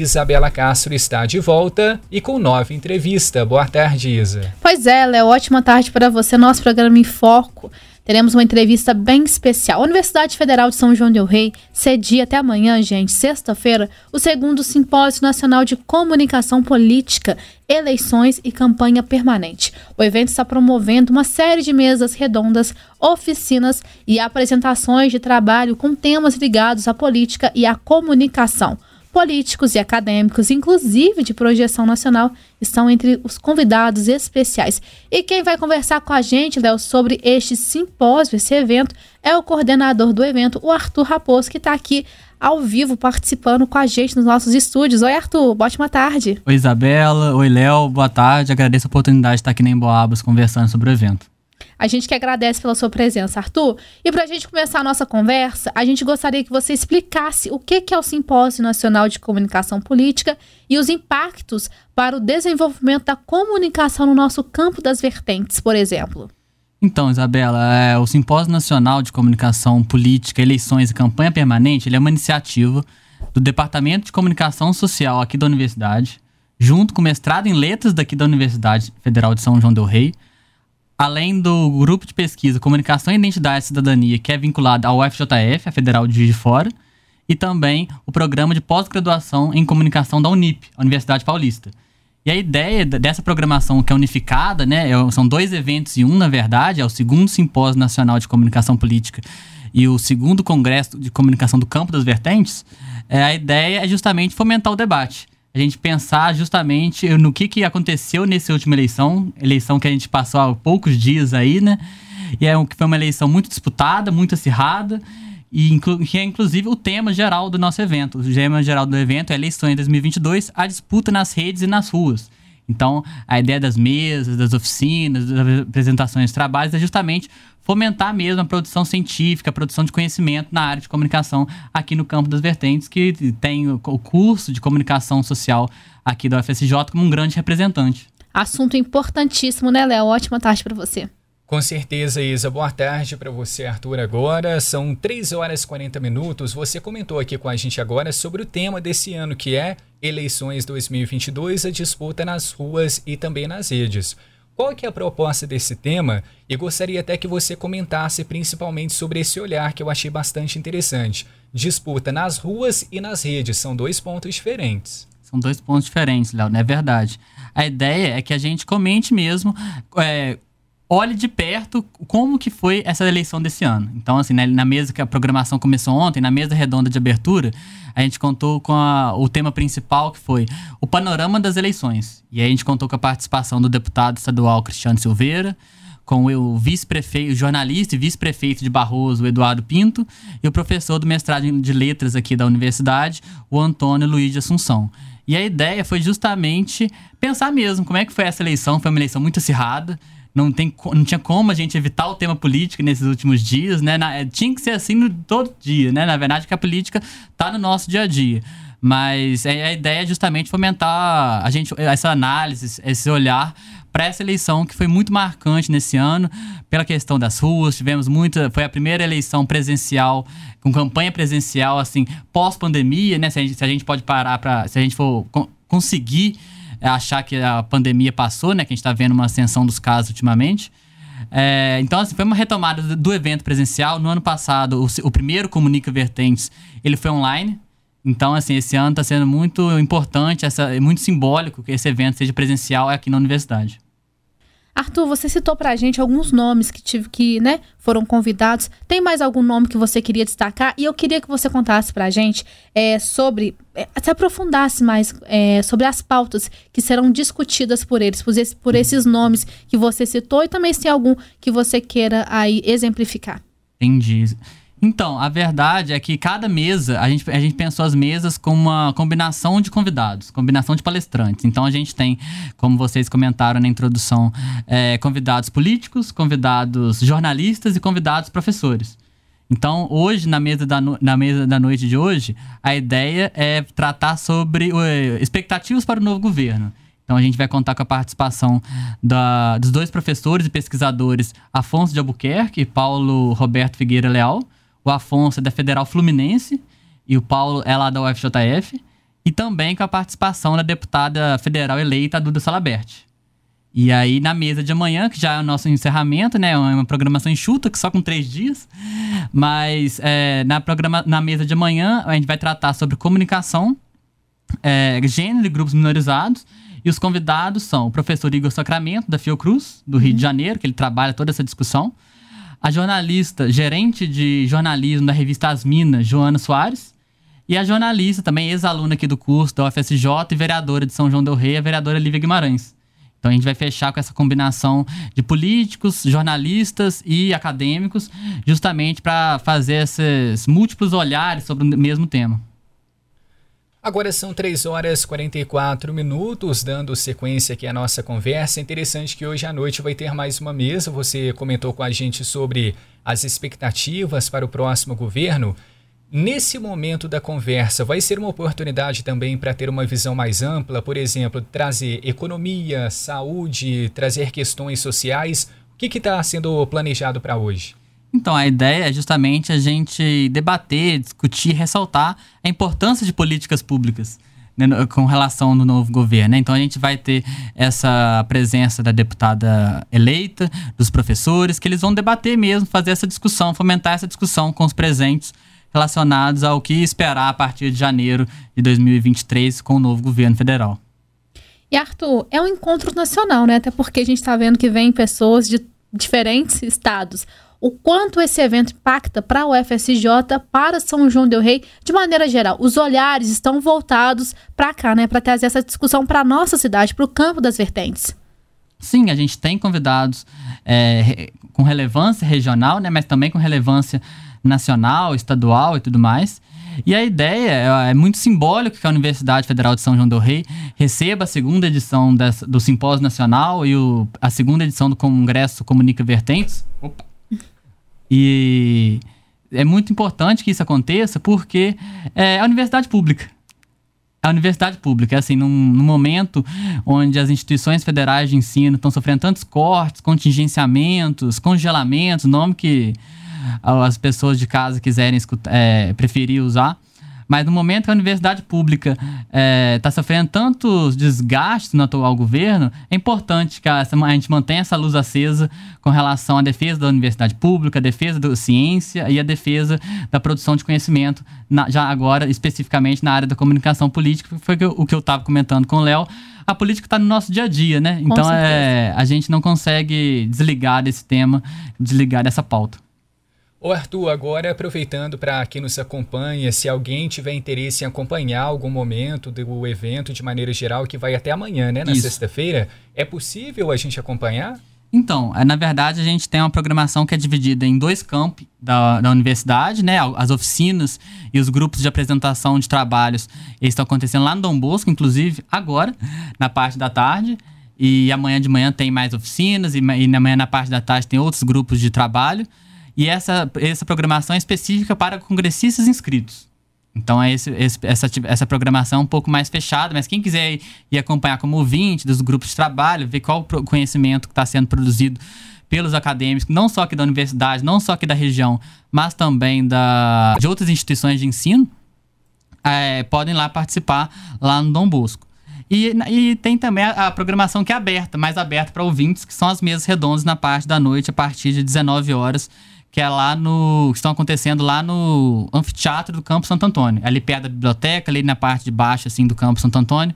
Isabela Castro está de volta e com nova entrevista. Boa tarde, Isa. Pois é, Léo, ótima tarde para você. Nosso programa em Foco teremos uma entrevista bem especial. A Universidade Federal de São João del Rei cedia até amanhã, gente, sexta-feira, o segundo Simpósio Nacional de Comunicação Política, Eleições e Campanha Permanente. O evento está promovendo uma série de mesas redondas, oficinas e apresentações de trabalho com temas ligados à política e à comunicação políticos e acadêmicos, inclusive de projeção nacional, estão entre os convidados especiais. E quem vai conversar com a gente, Léo, sobre este simpósio, esse evento, é o coordenador do evento, o Arthur Raposo, que está aqui ao vivo participando com a gente nos nossos estúdios. Oi, Arthur, ótima tarde. Oi, Isabela. Oi, Léo. Boa tarde. Agradeço a oportunidade de estar aqui na Emboabas conversando sobre o evento. A gente que agradece pela sua presença, Arthur. E para a gente começar a nossa conversa, a gente gostaria que você explicasse o que é o Simpósio Nacional de Comunicação Política e os impactos para o desenvolvimento da comunicação no nosso campo das vertentes, por exemplo. Então, Isabela, é, o Simpósio Nacional de Comunicação Política, Eleições e Campanha Permanente ele é uma iniciativa do Departamento de Comunicação Social aqui da Universidade, junto com o mestrado em Letras daqui da Universidade Federal de São João del Rei, além do grupo de pesquisa Comunicação, Identidade e Cidadania, que é vinculado ao FJF, a Federal de Juiz de Fora, e também o programa de pós-graduação em comunicação da Unip, a Universidade Paulista. E a ideia dessa programação que é unificada, né, é são dois eventos em um, na verdade, é o segundo Simpósio Nacional de Comunicação Política e o segundo Congresso de Comunicação do Campo das Vertentes, é, a ideia é justamente fomentar o debate a gente pensar justamente no que, que aconteceu nessa última eleição, eleição que a gente passou há poucos dias aí, né? E é, que foi uma eleição muito disputada, muito acirrada, e que é inclusive o tema geral do nosso evento. O tema geral do evento é eleições 2022, a disputa nas redes e nas ruas. Então, a ideia das mesas, das oficinas, das apresentações de trabalhos é justamente fomentar mesmo a produção científica, a produção de conhecimento na área de comunicação aqui no campo das vertentes, que tem o curso de comunicação social aqui da UFSJ como um grande representante. Assunto importantíssimo, né, Léo? Ótima tarde para você. Com certeza, Isa. Boa tarde para você, Arthur. Agora são 3 horas e 40 minutos. Você comentou aqui com a gente agora sobre o tema desse ano, que é eleições 2022, a disputa nas ruas e também nas redes. Qual que é a proposta desse tema? E gostaria até que você comentasse principalmente sobre esse olhar que eu achei bastante interessante. Disputa nas ruas e nas redes são dois pontos diferentes. São dois pontos diferentes, Léo, não é verdade. A ideia é que a gente comente mesmo é, olhe de perto como que foi essa eleição desse ano. Então, assim, né, na mesa que a programação começou ontem, na mesa redonda de abertura, a gente contou com a, o tema principal que foi o panorama das eleições. E aí a gente contou com a participação do deputado estadual Cristiano Silveira, com o vice-prefeito, jornalista e vice-prefeito de Barroso, Eduardo Pinto, e o professor do mestrado de letras aqui da universidade, o Antônio Luiz de Assunção. E a ideia foi justamente pensar mesmo como é que foi essa eleição. Foi uma eleição muito acirrada não, tem, não tinha como a gente evitar o tema político nesses últimos dias, né? Na, é, tinha que ser assim no, todo dia, né? Na verdade, que a política está no nosso dia a dia. Mas é, a ideia é justamente fomentar a gente, essa análise, esse olhar para essa eleição que foi muito marcante nesse ano, pela questão das ruas. Tivemos muita. Foi a primeira eleição presencial, com campanha presencial, assim, pós-pandemia, né? Se a, gente, se a gente pode parar para. Se a gente for conseguir é achar que a pandemia passou, né? Que a gente está vendo uma ascensão dos casos ultimamente. É, então, assim, foi uma retomada do evento presencial. No ano passado, o, o primeiro Comunica Vertentes, ele foi online. Então, assim, esse ano está sendo muito importante, essa, muito simbólico que esse evento seja presencial aqui na universidade. Arthur, você citou para a gente alguns nomes que tive que, né, foram convidados. Tem mais algum nome que você queria destacar? E eu queria que você contasse para a gente é, sobre, é, se aprofundasse mais é, sobre as pautas que serão discutidas por eles, por, esse, por esses nomes que você citou e também se tem algum que você queira aí exemplificar. Entendi. Então, a verdade é que cada mesa, a gente, a gente pensou as mesas com uma combinação de convidados, combinação de palestrantes. Então, a gente tem, como vocês comentaram na introdução, é, convidados políticos, convidados jornalistas e convidados professores. Então, hoje, na mesa, da no... na mesa da noite de hoje, a ideia é tratar sobre expectativas para o novo governo. Então, a gente vai contar com a participação da, dos dois professores e pesquisadores Afonso de Albuquerque e Paulo Roberto Figueira Leal o Afonso é da Federal Fluminense e o Paulo é lá da UFJF. e também com a participação da deputada federal eleita Duda Salabert. E aí, na mesa de amanhã, que já é o nosso encerramento, né? É uma programação enxuta, que só com três dias. Mas é, na, programa, na mesa de amanhã, a gente vai tratar sobre comunicação, é, gênero e grupos minorizados. E os convidados são o professor Igor Sacramento, da Fiocruz, do Rio de Janeiro, que ele trabalha toda essa discussão. A jornalista, gerente de jornalismo da revista As Minas, Joana Soares. E a jornalista, também ex-aluna aqui do curso da UFSJ e vereadora de São João del Rei, a vereadora Lívia Guimarães. Então a gente vai fechar com essa combinação de políticos, jornalistas e acadêmicos, justamente para fazer esses múltiplos olhares sobre o mesmo tema. Agora são 3 horas e 44 minutos, dando sequência aqui à nossa conversa. Interessante que hoje à noite vai ter mais uma mesa. Você comentou com a gente sobre as expectativas para o próximo governo. Nesse momento da conversa, vai ser uma oportunidade também para ter uma visão mais ampla, por exemplo, trazer economia, saúde, trazer questões sociais. O que está sendo planejado para hoje? Então, a ideia é justamente a gente debater, discutir, ressaltar a importância de políticas públicas né, com relação ao novo governo. Né? Então, a gente vai ter essa presença da deputada eleita, dos professores, que eles vão debater mesmo, fazer essa discussão, fomentar essa discussão com os presentes relacionados ao que esperar a partir de janeiro de 2023 com o novo governo federal. E Arthur, é um encontro nacional, né? Até porque a gente está vendo que vem pessoas de diferentes estados. O quanto esse evento impacta para o FSJ, para São João del Rei, de maneira geral. Os olhares estão voltados para cá, né? Para trazer essa discussão para a nossa cidade, para o campo das vertentes. Sim, a gente tem convidados é, com relevância regional, né? Mas também com relevância nacional, estadual e tudo mais. E a ideia é, é muito simbólico que a Universidade Federal de São João del Rei receba a segunda edição dessa, do Simpósio Nacional e o, a segunda edição do Congresso Comunica Vertentes. Opa. E é muito importante que isso aconteça porque é a universidade pública. A universidade pública, assim, num, num momento onde as instituições federais de ensino estão sofrendo tantos cortes, contingenciamentos, congelamentos, nome que as pessoas de casa quiserem escutar, é, preferir usar. Mas no momento que a universidade pública está é, tá sofrendo tantos desgastes no atual governo, é importante que a, a, gente mantenha essa luz acesa com relação à defesa da universidade pública, a defesa da ciência e a defesa da produção de conhecimento, na, já agora especificamente na área da comunicação política, foi o que eu estava comentando com o Léo. A política está no nosso dia a dia, né? Então é, a gente não consegue desligar desse tema, desligar dessa pauta. Ô Arthur, agora aproveitando para quem nos acompanha, se alguém tiver interesse em acompanhar algum momento do evento de maneira geral, que vai até amanhã, né, na sexta-feira, é possível a gente acompanhar? Então, é, na verdade, a gente tem uma programação que é dividida em dois campos da, da universidade, né? As oficinas e os grupos de apresentação de trabalhos eles estão acontecendo lá no Dom Bosco, inclusive agora, na parte da tarde. E amanhã de manhã tem mais oficinas, e, e na manhã na parte da tarde tem outros grupos de trabalho. E essa, essa programação é específica para congressistas inscritos. Então, é esse, esse, essa, essa programação um pouco mais fechada, mas quem quiser ir, ir acompanhar como ouvinte dos grupos de trabalho, ver qual o conhecimento que está sendo produzido pelos acadêmicos, não só aqui da universidade, não só aqui da região, mas também da, de outras instituições de ensino, é, podem lá participar lá no Dom Bosco. E, e tem também a, a, programação que é aberta, mais aberta para ouvintes, que são as mesas redondas na parte da noite, a partir de 19 horas que é lá no. que estão acontecendo lá no anfiteatro do Campo Santo Antônio. Ali perto da biblioteca, ali na parte de baixo assim, do Campo Santo Antônio.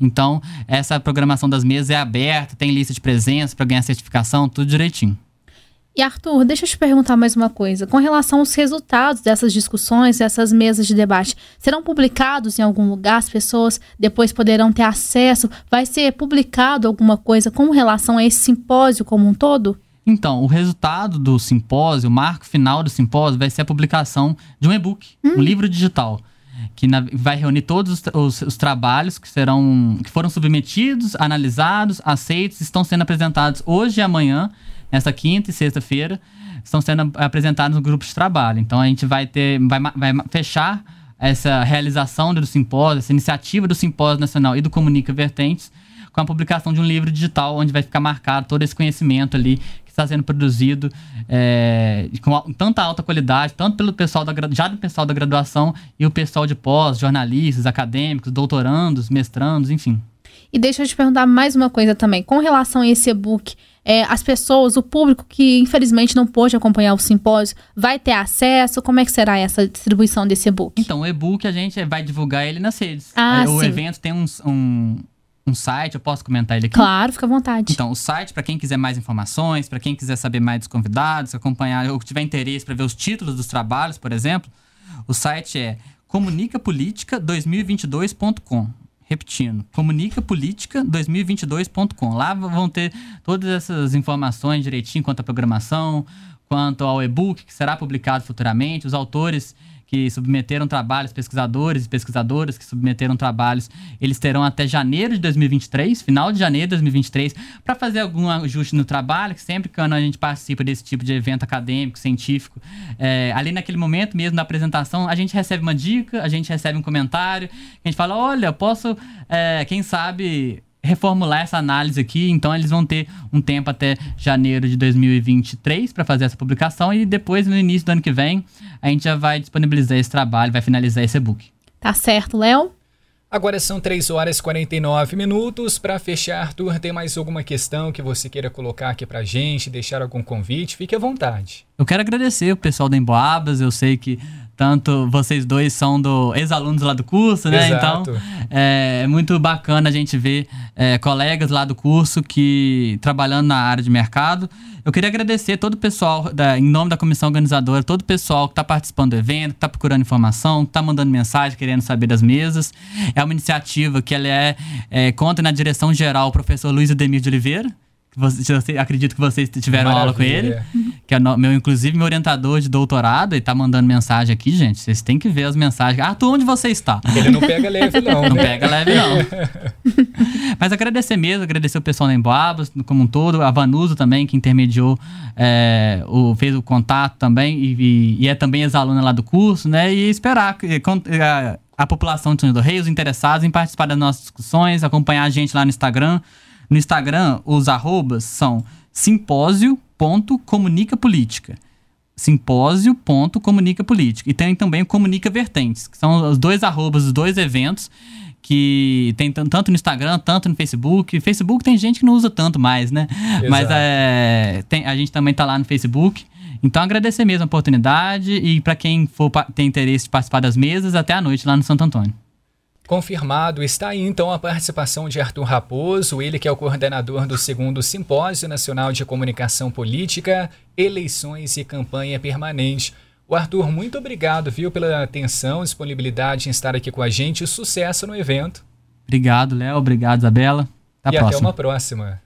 Então, essa programação das mesas é aberta, tem lista de presença para ganhar certificação, tudo direitinho. E Arthur, deixa eu te perguntar mais uma coisa. Com relação aos resultados dessas discussões, dessas mesas de debate, serão publicados em algum lugar? As pessoas depois poderão ter acesso? Vai ser publicado alguma coisa com relação a esse simpósio como um todo? Então, o resultado do simpósio, o marco final do simpósio, vai ser a publicação de um e-book, hum. um livro digital, que na, vai reunir todos os, os, os, trabalhos que serão, que foram submetidos, analisados, aceitos, estão sendo apresentados hoje e amanhã, nessa quinta e sexta-feira, estão sendo apresentados no grupo de trabalho. Então, a gente vai ter, vai, vai fechar essa realização do simpósio, essa iniciativa do simpósio nacional e do Comunica Vertentes com a publicação de um livro digital onde vai ficar marcado todo esse conhecimento ali que está sendo produzido é, com tanta alta qualidade, tanto pelo pessoal da, já do pessoal da graduação e o pessoal de pós, jornalistas, acadêmicos, doutorandos, mestrandos, enfim. E deixa eu te perguntar mais uma coisa também. Com relação a esse e-book, é, as pessoas, o público que infelizmente não pôde acompanhar o simpósio, vai ter acesso? Como é que será essa distribuição desse e-book? Então, o e-book a gente vai divulgar ele nas redes. Ah, É, o sim. evento tem um, um, um site, eu posso comentar ele aqui? Claro, fica à vontade. Então, o site, para quem quiser mais informações, para quem quiser saber mais dos convidados, acompanhar, ou tiver interesse para ver os títulos dos trabalhos, por exemplo, o site é comunicapolitica2022.com. Repetindo, comunicapolitica2022.com. Lá vão ter todas essas informações direitinho quanto à programação, quanto ao e-book que será publicado futuramente, os autores que submeteram trabalhos, pesquisadores e pesquisadoras que submeteram trabalhos, eles terão até janeiro de 2023, final de janeiro de 2023, para fazer algum ajuste no trabalho, que sempre quando a gente participa desse tipo de evento acadêmico, científico, é, ali naquele momento mesmo da apresentação, a gente recebe uma dica, a gente recebe um comentário, a gente fala, olha, posso, é, quem sabe reformular essa análise aqui, então eles vão ter um tempo até janeiro de 2023 para fazer essa publicação e depois no início do ano que vem a gente já vai disponibilizar esse trabalho, vai finalizar esse e-book. Tá certo, Léo? Agora são 3 horas e 49 minutos. Para fechar, Arthur, tem mais alguma questão que você queira colocar aqui pra gente, deixar algum convite? Fique à vontade. Eu quero agradecer o pessoal da Emboabas, eu sei que tanto vocês dois são do ex-alunos lá do curso, né? Exato. Então é muito bacana a gente ver é, colegas lá do curso que trabalhando na área de mercado. Eu queria agradecer todo o pessoal, da, em nome da comissão organizadora, todo o pessoal que está participando do evento, que está procurando informação, que está mandando mensagem, querendo saber das mesas. É uma iniciativa que ela é, é conta na direção geral o professor Luiz Ademir de Oliveira. Você, acredito que vocês tiveram aula com ele Maravilha. que é no- meu, inclusive meu orientador de doutorado, e tá mandando mensagem aqui, gente. Vocês têm que ver as mensagens. Arthur, onde você está? Ele não pega leve, não, Não né? pega leve, não. Mas agradecer mesmo, agradecer o pessoal da Emboabas como um todo, a Vanuso também, que intermediou, é, o, fez o contato também, e, e- e é também ex-aluna lá do curso, né? E esperar con- a, a população de São do Rei, os interessados em participar das nossas discussões, acompanhar a gente lá no Instagram. No Instagram, os arrobas são simpósio.comunicapolítica simpósio.comunicapolítica. E tem também o Comunica Vertentes, que são os dois arrobas dos dois eventos que tem tan- tanto no Instagram, tanto no Facebook. Facebook tem gente que não usa tanto mais, né? Mas é, tem- a gente também tá lá no Facebook. Então agradecer mesmo a oportunidade e para quem for ter interesse de participar das mesas, até a noite lá no Santo Antônio. Confirmado, está aí então a participação de Arthur Raposo, ele que é o coordenador do segundo Simpósio Nacional de Comunicação Política, Eleições e Campanha Permanente. O Arthur, muito obrigado, viu, pela atenção, disponibilidade em estar aqui com a gente. Sucesso no evento Obrigado, Léo. Obrigado, Isabela. Até a e próxima. até uma próxima.